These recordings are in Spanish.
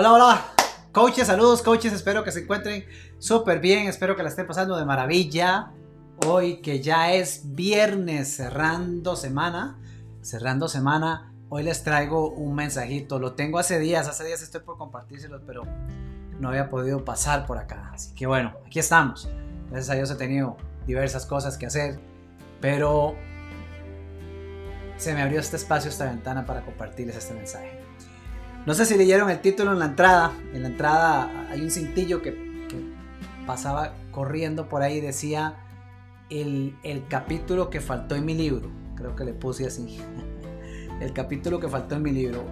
Hola, hola. Coaches, saludos, coaches. Espero que se encuentren súper bien. Espero que la estén pasando de maravilla. Hoy que ya es viernes, cerrando semana. Cerrando semana. Hoy les traigo un mensajito. Lo tengo hace días. Hace días estoy por compartírselos, pero no había podido pasar por acá. Así que bueno, aquí estamos. Gracias a Dios he tenido diversas cosas que hacer. Pero se me abrió este espacio, esta ventana para compartirles este mensaje. No sé si leyeron el título en la entrada. En la entrada hay un cintillo que, pasaba corriendo por ahí y decía el, el, capítulo que faltó en mi libro. Creo que le puse así. el capítulo que faltó en mi libro.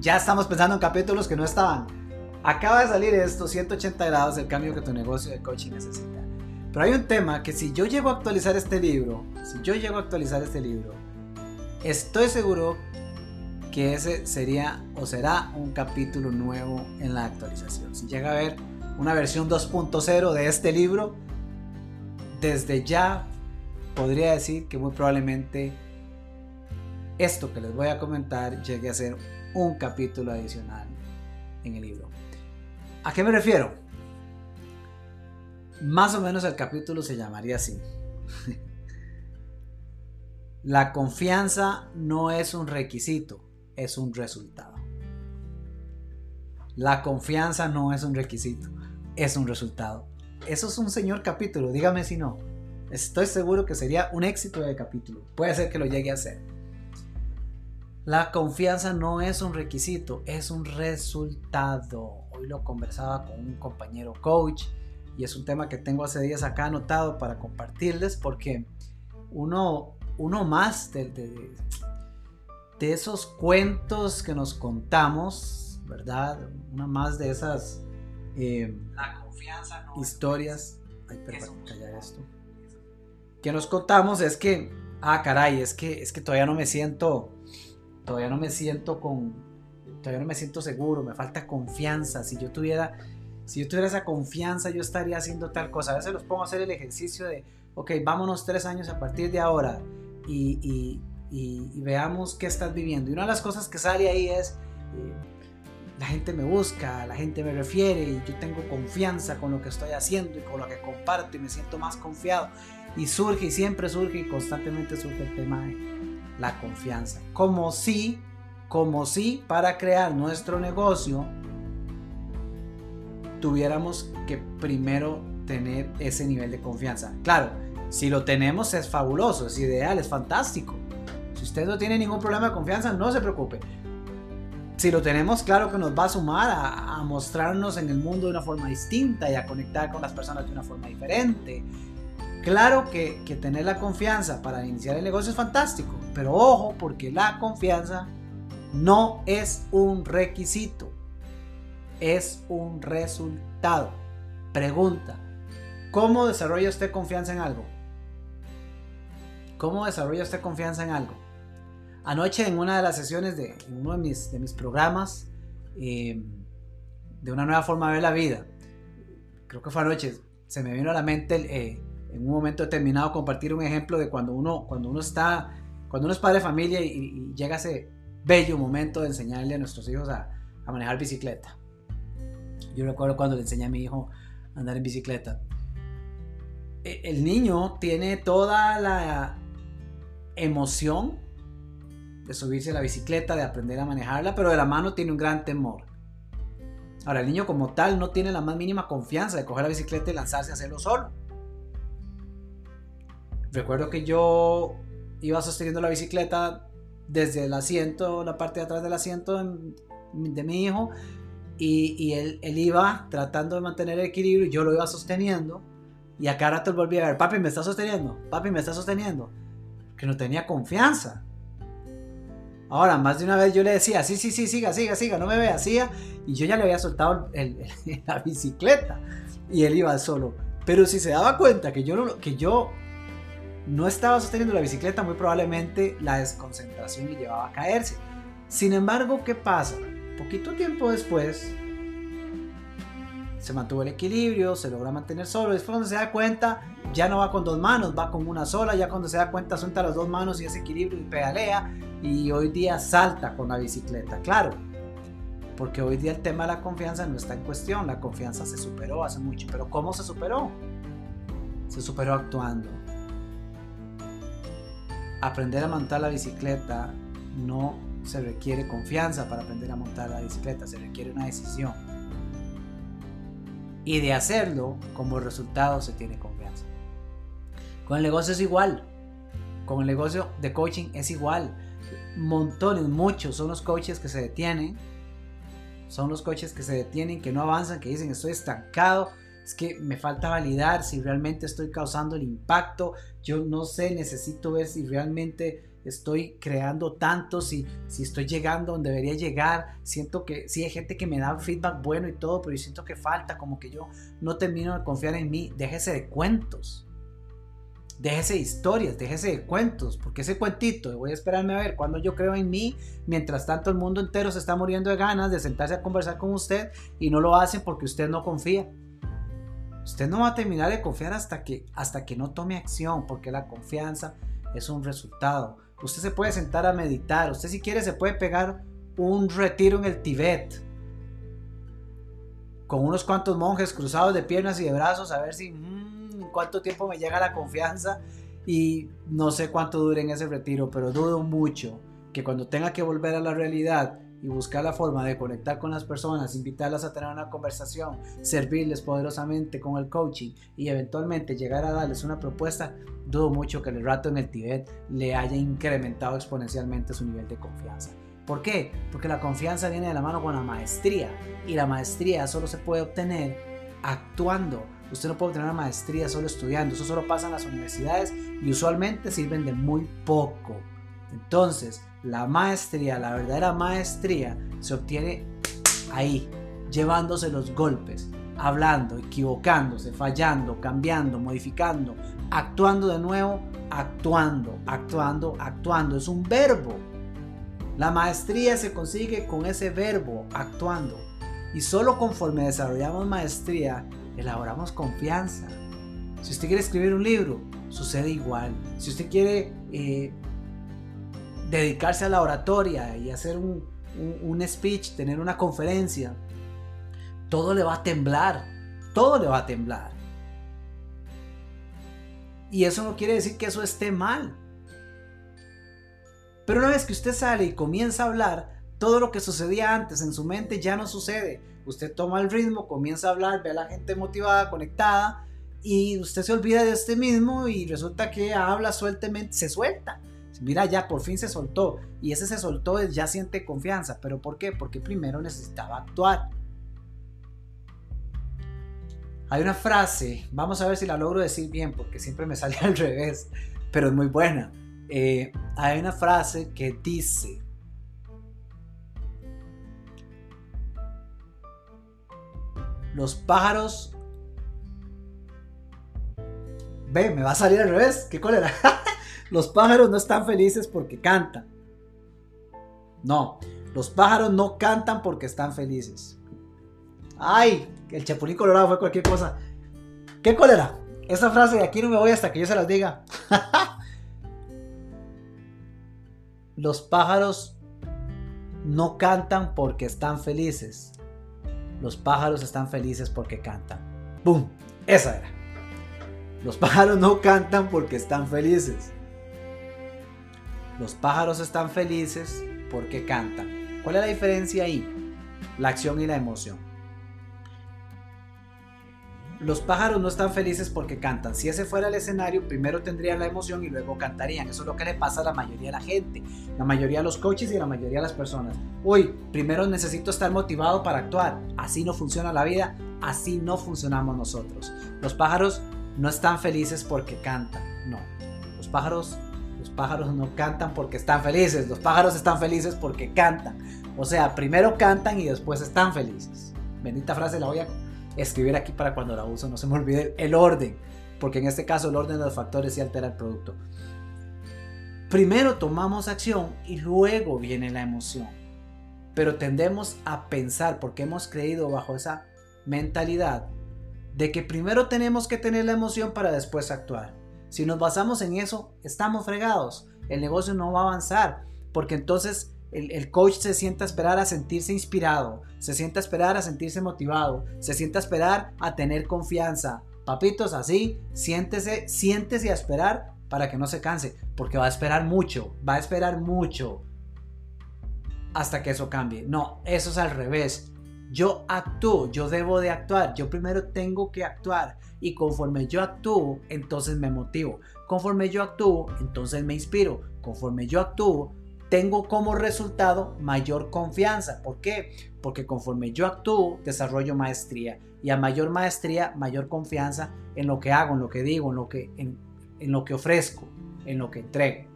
Ya estamos pensando en capítulos que no estaban. Acaba de salir esto, 180 grados, el cambio que tu negocio de coaching necesita. Pero hay un tema que si yo llego a actualizar este libro, si yo llego a actualizar este libro, estoy seguro que ese sería o será un capítulo nuevo en la actualización. Si llega a haber una versión 2.0 de este libro, desde ya podría decir que muy probablemente esto que les voy a comentar llegue a ser un capítulo adicional en el libro. ¿A qué me refiero? Más o menos el capítulo se llamaría así. La confianza no es un requisito, es un resultado. La confianza no es un requisito, es un resultado. Eso es un señor capítulo, dígame si no. Estoy seguro que sería un éxito de capítulo. Puede ser que lo llegue a ser. La confianza no es un requisito, es un resultado. Hoy lo conversaba con un compañero coach y es un tema que tengo hace días acá anotado para compartirles porque uno, uno más de, de esos cuentos que nos contamos, ¿verdad? Una más de esas eh, historias. esto. Que nos contamos es que, ah, caray, es que, es que todavía no me siento, todavía no me siento con, todavía no me siento seguro, me falta confianza. Si yo tuviera, si yo tuviera esa confianza, yo estaría haciendo tal cosa. A veces los pongo a hacer el ejercicio de, ok, vámonos tres años a partir de ahora y y, veamos qué estás viviendo. Y una de las cosas que sale ahí es, eh, la gente me busca, la gente me refiere y yo tengo confianza con lo que estoy haciendo y con lo que comparto y me siento más confiado. Y surge y siempre surge y constantemente surge el tema de la confianza. Como si, como si para crear nuestro negocio tuviéramos que primero tener ese nivel de confianza. Claro, si lo tenemos es fabuloso, es ideal, es fantástico. Si usted no tiene ningún problema de confianza, no se preocupe. Si lo tenemos, claro que nos va a sumar a, mostrarnos en el mundo de una forma distinta y a conectar con las personas de una forma diferente. Claro que, tener la confianza para iniciar el negocio es fantástico, pero ojo porque la confianza no es un requisito, es un resultado. Pregunta, ¿cómo desarrolla usted confianza en algo? ¿Cómo desarrolla usted confianza en algo? Anoche en una de las sesiones de uno de mis, de mis programas em, de una nueva forma de ver la vida, creo que fue anoche, se me vino a la mente eh, en un momento determinado compartir un ejemplo de cuando uno, cuando uno está, cuando uno es padre de familia y, llega ese bello momento de enseñarle a nuestros hijos a, a manejar bicicleta. Yo recuerdo cuando le enseñé a mi hijo a andar en bicicleta. E, el niño tiene toda la emoción de subirse a la bicicleta, de aprender a manejarla, pero de la mano tiene un gran temor. Ahora, el niño como tal no tiene la más mínima confianza de coger la bicicleta y lanzarse a hacerlo solo. Recuerdo que yo iba sosteniendo la bicicleta desde el asiento, la parte de atrás del asiento de mi hijo, y, él, iba tratando de mantener el equilibrio, y yo lo iba sosteniendo, y a cada rato volvía a ver, papi me está sosteniendo, papi me está sosteniendo, que no tenía confianza. Ahora, más de una vez yo le decía, sí, sí, sí, siga, siga, siga, no me vea, siga. Y yo ya le había soltado la bicicleta y él iba solo. Pero si se daba cuenta que yo, que yo no estaba sosteniendo la bicicleta, muy probablemente la desconcentración le llevaba a caerse. Sin embargo, ¿qué pasa? Poquito tiempo después, se mantuvo el equilibrio, se logra mantener solo. Después cuando se da cuenta, ya no va con dos manos, va con una sola. Ya cuando se da cuenta, suelta las dos manos y ese equilibrio y pedalea. Y hoy día salta con la bicicleta. Claro, Porque hoy día el tema de la confianza no está en cuestión, la confianza se superó hace mucho. Pero ¿cómo se superó? Se superó actuando. Aprender a montar la bicicleta no se requiere confianza para aprender a montar la bicicleta, se requiere una decisión. Y de hacerlo, como resultado se tiene confianza. Con el negocio es igual. Con el negocio de coaching es igual. Montones, muchos son los coaches que se detienen. Son los coaches que se detienen, que no avanzan, que dicen estoy estancado, es que me falta validar si realmente estoy causando el impacto. Yo no sé, necesito ver si realmente estoy creando tanto, si, si estoy llegando donde debería llegar. Siento que sí hay gente que me da feedback bueno y todo, pero siento que falta, como que yo no termino de confiar en mí. Déjese de cuentos. Déjese de historias, déjese de cuentos, porque ese cuentito, voy a esperarme a ver cuando yo creo en mí, mientras tanto el mundo entero se está muriendo de ganas de sentarse a conversar con usted y no lo hacen porque usted no confía. Usted no va a terminar de confiar hasta que, hasta que no tome acción, porque la confianza es un resultado. Usted se puede sentar a meditar. Usted si quiere se puede pegar un retiro en el Tibet. Con unos cuantos monjes cruzados de piernas y de brazos a ver si mm, cuánto tiempo me llega la confianza. Y no sé cuánto dure en ese retiro, pero dudo mucho que cuando tenga que volver a la realidad y buscar la forma de conectar con las personas, invitarlas a tener una conversación, servirles poderosamente con el coaching y eventualmente llegar a darles una propuesta, dudo mucho que el rato en el Tibet le haya incrementado exponencialmente su nivel de confianza. ¿Por qué? Porque la confianza viene de la mano con la maestría y la maestría solo se puede obtener actuando. Usted no puede obtener una maestría solo estudiando, eso solo pasa en las universidades y usualmente sirven de muy poco. Entonces, la maestría, la verdadera maestría, se obtiene ahí, llevándose los golpes, hablando, equivocándose, fallando, cambiando, modificando, actuando de nuevo, actuando, actuando, actuando. Es un verbo. La maestría se consigue con ese verbo, actuando. Y solo conforme desarrollamos maestría, elaboramos confianza. Si usted quiere escribir un libro, sucede igual. Si usted quiere eh, dedicarse a la oratoria y hacer un, speech, tener una conferencia, todo le va a temblar, todo le va a temblar. Y eso no quiere decir que eso esté mal. Pero una vez que usted sale y comienza a hablar, todo lo que sucedía antes en su mente ya no sucede. Usted toma el ritmo, comienza a hablar, ve a la gente motivada, conectada, y usted se olvida de este mismo y resulta que habla sueltamente, se suelta mira, ya por fin se soltó. Y ese se soltó, ya siente confianza. ¿Pero por qué? Porque primero necesitaba actuar. Hay una frase, vamos a ver si la logro decir bien, porque siempre me sale al revés, pero es muy buena. Eh, hay una frase que dice, los pájaros... Ve, me va a salir al revés, qué cólera. Los pájaros no están felices porque cantan. No, los pájaros no cantan porque están felices. Ay, el chapulín colorado fue cualquier cosa. ¿Qué cólera? Esa frase de aquí no me voy hasta que yo se las diga. los pájaros no cantan porque están felices. Los pájaros están felices porque cantan. ¡Bum! Esa era. Los pájaros no cantan porque están felices. Los pájaros están felices porque cantan. ¿Cuál es la diferencia ahí? La acción y la emoción. Los pájaros no están felices porque cantan. Si ese fuera el escenario, primero tendrían la emoción y luego cantarían. Eso es lo que le pasa a la mayoría de la gente, la mayoría de los coaches y la mayoría de las personas. Uy, primero necesito estar motivado para actuar. Así no funciona la vida, así no funcionamos nosotros. Los pájaros no están felices porque cantan. No, los pájaros los pájaros no cantan porque están felices, los pájaros están felices porque cantan. O sea, primero cantan y después están felices. Bendita frase la voy a escribir aquí para cuando la uso no se me olvide el orden, porque en este caso el orden de los factores sí altera el producto. Primero tomamos acción y luego viene la emoción. Pero tendemos a pensar, porque hemos creído bajo esa mentalidad, de que primero tenemos que tener la emoción para después actuar. Si nos basamos en eso, estamos fregados. El negocio no va a avanzar porque entonces el, coach se sienta a esperar a sentirse inspirado, se sienta a esperar a sentirse motivado, se sienta a esperar a tener confianza. Papitos, así, siéntese, siéntese a esperar para que no se canse, porque va a esperar mucho, va a esperar mucho hasta que eso cambie. No, eso es al revés. Yo actúo, yo debo de actuar, yo primero tengo que actuar y conforme yo actúo, entonces me motivo. Conforme yo actúo, entonces me inspiro. Conforme yo actúo, tengo como resultado mayor confianza. ¿Por qué? Porque conforme yo actúo, desarrollo maestría. Y a mayor maestría, mayor confianza en lo que hago, en lo que digo, en lo que, en, lo que ofrezco, en lo que entrego.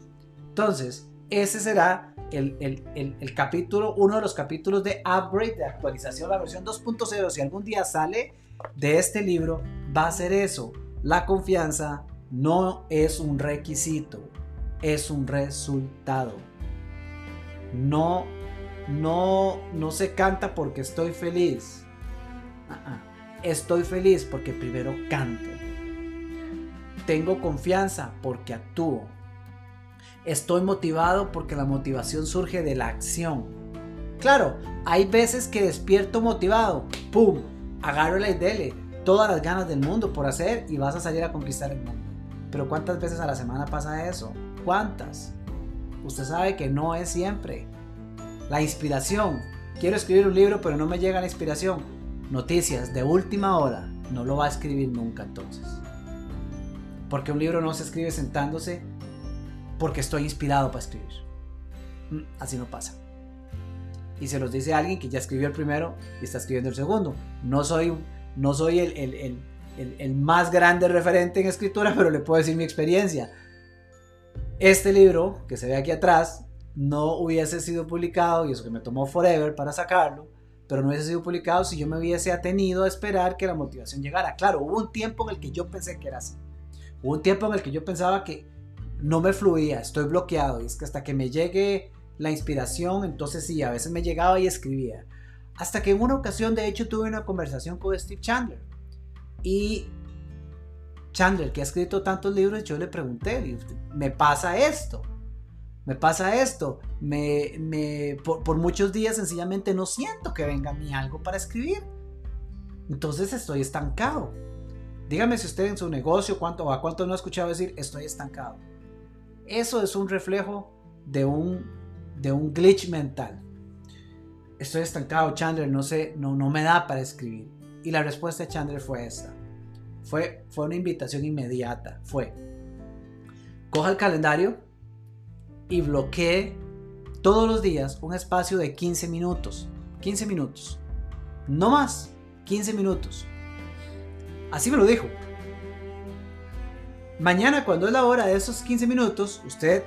Entonces, ese será el, el, capítulo, uno de los capítulos de upgrade, de actualización, la versión 2.0. Si algún día sale de este libro, va a ser eso. La confianza no es un requisito, es un resultado. No, no, no se canta porque estoy feliz. Ah, ah. Estoy feliz porque primero canto. Tengo confianza porque actúo. Estoy motivado porque la motivación surge de la acción. Claro, hay veces que despierto motivado. ¡Pum! Agarro la idea, todas las ganas del mundo por hacer y vas a salir a conquistar el mundo. Pero ¿cuántas veces a la semana pasa eso? ¿Cuántas? Usted sabe que no es siempre. La inspiración. Quiero escribir un libro pero no me llega la inspiración. Noticias de última hora. No lo va a escribir nunca entonces. Porque un libro no se escribe sentándose porque estoy inspirado para escribir. Mm, así no pasa. Y se los dice alguien que ya escribió el primero y está escribiendo el segundo. No soy, no soy el, el, el, el más grande referente en escritura, pero le puedo decir mi experiencia este libro, que se ve aquí atrás, no hubiese sido publicado, y eso que me tomó forever para sacarlo, pero no hubiese sido publicado si yo me hubiese atenido a esperar que la motivación llegara. Claro, hubo un tiempo en el que yo pensé que era así. Hubo un tiempo en el que yo pensaba que no me fluía, estoy bloqueado, y es que hasta que me llegue la inspiración, entonces sí, a veces me llegaba y escribía. Hasta que en una ocasión, de hecho, tuve una conversación con Steve Chandler. Y Chandler, que ha escrito tantos libros, yo le pregunté, me pasa esto, me pasa esto, me, por, muchos días sencillamente no siento que venga a mí algo para escribir. Entonces estoy estancado. Dígame si usted en su negocio, cuánto, a cuánto no ha escuchado decir estoy estancado. Eso es un reflejo de un, de un glitch mental. Estoy estancado, Chandler, no sé, no, no me da para escribir. Y la respuesta de Chandler fue esta. Fue, fue una invitación inmediata. Fue, coja el calendario y bloquee todos los días un espacio de 15 minutos. 15 minutos. No más. 15 minutos. Así me lo dijo. Mañana cuando es la hora de esos 15 minutos, usted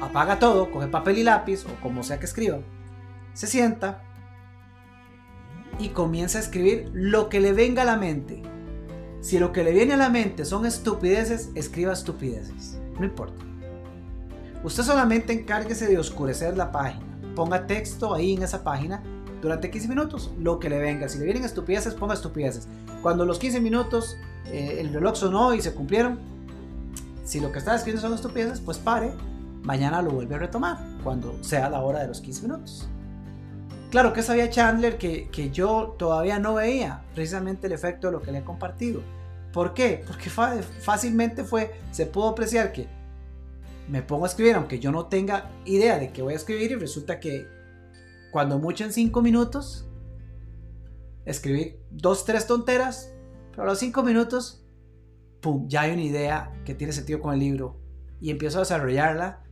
apaga todo, coge papel y lápiz o como sea que escriba, se sienta, y comienza a escribir lo que le venga a la mente. Si lo que le viene a la mente son estupideces, escriba estupideces. No importa. Usted solamente encárguese de oscurecer la página. Ponga texto ahí en esa página durante 15 minutos, lo que le venga. Si le vienen estupideces, ponga estupideces. Cuando los 15 minutos eh, el reloj sonó y se cumplieron, si lo que está escribiendo son estupideces, pues pare. Mañana lo vuelve a retomar cuando sea la hora de los 15 minutos. Claro, que sabía Chandler que, yo todavía no veía precisamente el efecto de lo que le he compartido. ¿Por qué? Porque fácilmente fue, se pudo apreciar que me pongo a escribir, aunque yo no tenga idea de qué voy a escribir, y resulta que cuando mucho en cinco minutos, escribí dos, tres tonteras, pero a los cinco minutos, ¡pum! Ya hay una idea que tiene sentido con el libro, y empiezo a desarrollarla,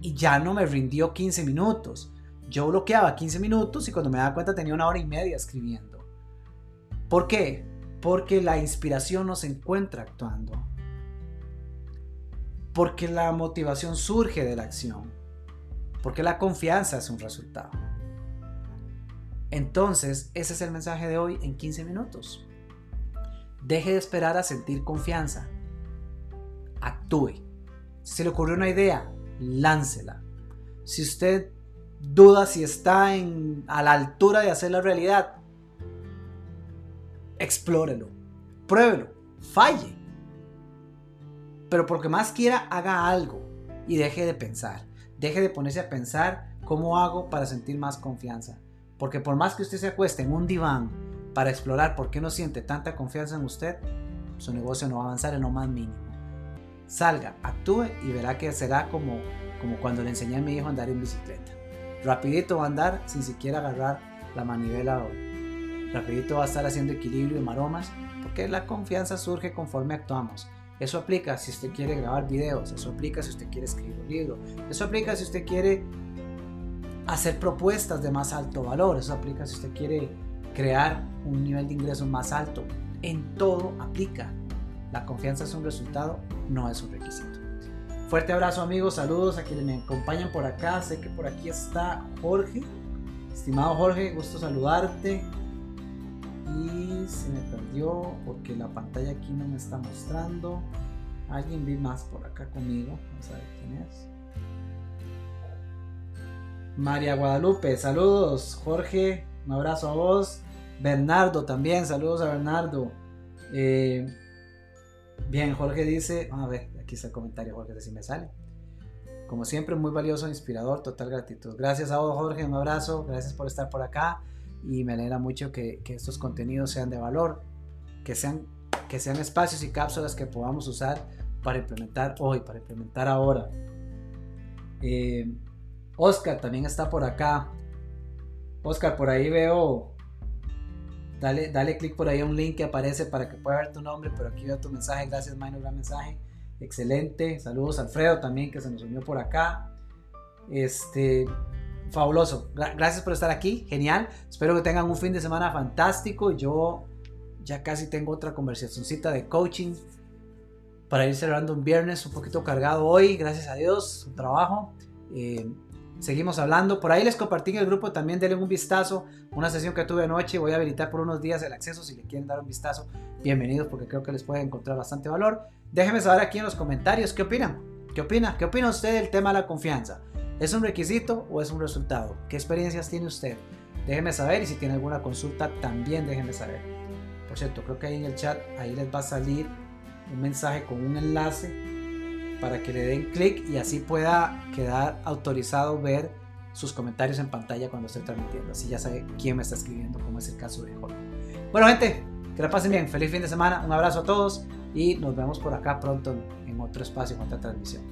y ya no me rindió 15 minutos yo bloqueaba 15 minutos y cuando me daba cuenta tenía una hora y media escribiendo. ¿Por qué? Porque la inspiración no se encuentra actuando. Porque la motivación surge de la acción. Porque la confianza es un resultado. Entonces, ese es el mensaje de hoy en 15 minutos. Deje de esperar a sentir confianza. Actúe. Si se le ocurrió una idea, láncela. Si usted duda si está en, a la altura de hacer la realidad, explórelo, pruébelo, falle. Pero porque más quiera, haga algo y deje de pensar. deje de ponerse a pensar cómo hago para sentir más confianza. Porque por más que usted se acueste en un diván para explorar por qué no siente tanta confianza en usted, su negocio no va a avanzar en lo más mínimo. Salga, actúe y verá que será como, como cuando le enseñé a mi hijo a andar en bicicleta. Rapidito va a andar sin siquiera agarrar la manivela rapidito va a estar haciendo equilibrio y maromas porque la confianza surge conforme actuamos. Eso aplica si usted quiere grabar videos, eso aplica si usted quiere escribir un libro, eso aplica si usted quiere hacer propuestas de más alto valor, eso aplica si usted quiere crear un nivel de ingresos más alto. En todo aplica. La confianza es un resultado, no es un requisito. Fuerte abrazo amigos, saludos a quienes me acompañan por acá. Sé que por aquí está Jorge. Estimado Jorge, gusto saludarte. Y se me perdió porque la pantalla aquí no me está mostrando. Alguien vi más por acá conmigo. Vamos a ver quién es. María Guadalupe, saludos. Jorge, un abrazo a vos. Bernardo también, saludos a Bernardo. Eh, bien, Jorge dice, a ver, está el comentario, Jorge, si me sale. Como siempre, muy valioso, inspirador, total gratitud. Gracias a vos, Jorge, un abrazo, gracias por estar por acá y me alegra mucho que, estos contenidos sean de valor, que sean, que sean espacios y cápsulas que podamos usar para implementar hoy, para implementar ahora. Eh, Oscar también está por acá. Oscar, por ahí veo. Dale, dale clic por ahí a un link que aparece para que pueda ver tu nombre, pero aquí veo tu mensaje. Gracias, Maino, gran mensaje. Excelente. Saludos a Alfredo también que se nos unió por acá. Este, fabuloso. Gracias por estar aquí. Genial. Espero que tengan un fin de semana fantástico. Yo ya casi tengo otra conversacióncita de coaching para ir cerrando un viernes un poquito cargado hoy. Gracias a Dios, su trabajo. Eh, seguimos hablando. Por ahí les compartí en el grupo también, denle un vistazo. Una sesión que tuve anoche. Voy a habilitar por unos días el acceso. Si le quieren dar un vistazo, bienvenidos porque creo que les puede encontrar bastante valor. Déjenme saber aquí en los comentarios qué opinan. ¿Qué opina? ¿Qué opina usted del tema de la confianza? ¿Es un requisito o es un resultado? ¿Qué experiencias tiene usted? Déjeme saber y si tiene alguna consulta también déjeme saber. Por cierto, creo que ahí en el chat ahí les va a salir un mensaje con un enlace para que le den clic y así pueda quedar autorizado ver sus comentarios en pantalla cuando esté transmitiendo. Así ya sabe quién me está escribiendo, como es el caso de Jorge. Bueno, gente, que la pasen bien. Feliz fin de semana. Un abrazo a todos y nos vemos por acá pronto en otro espacio, en otra transmisión.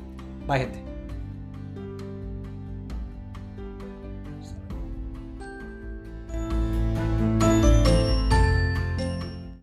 Bye, gente.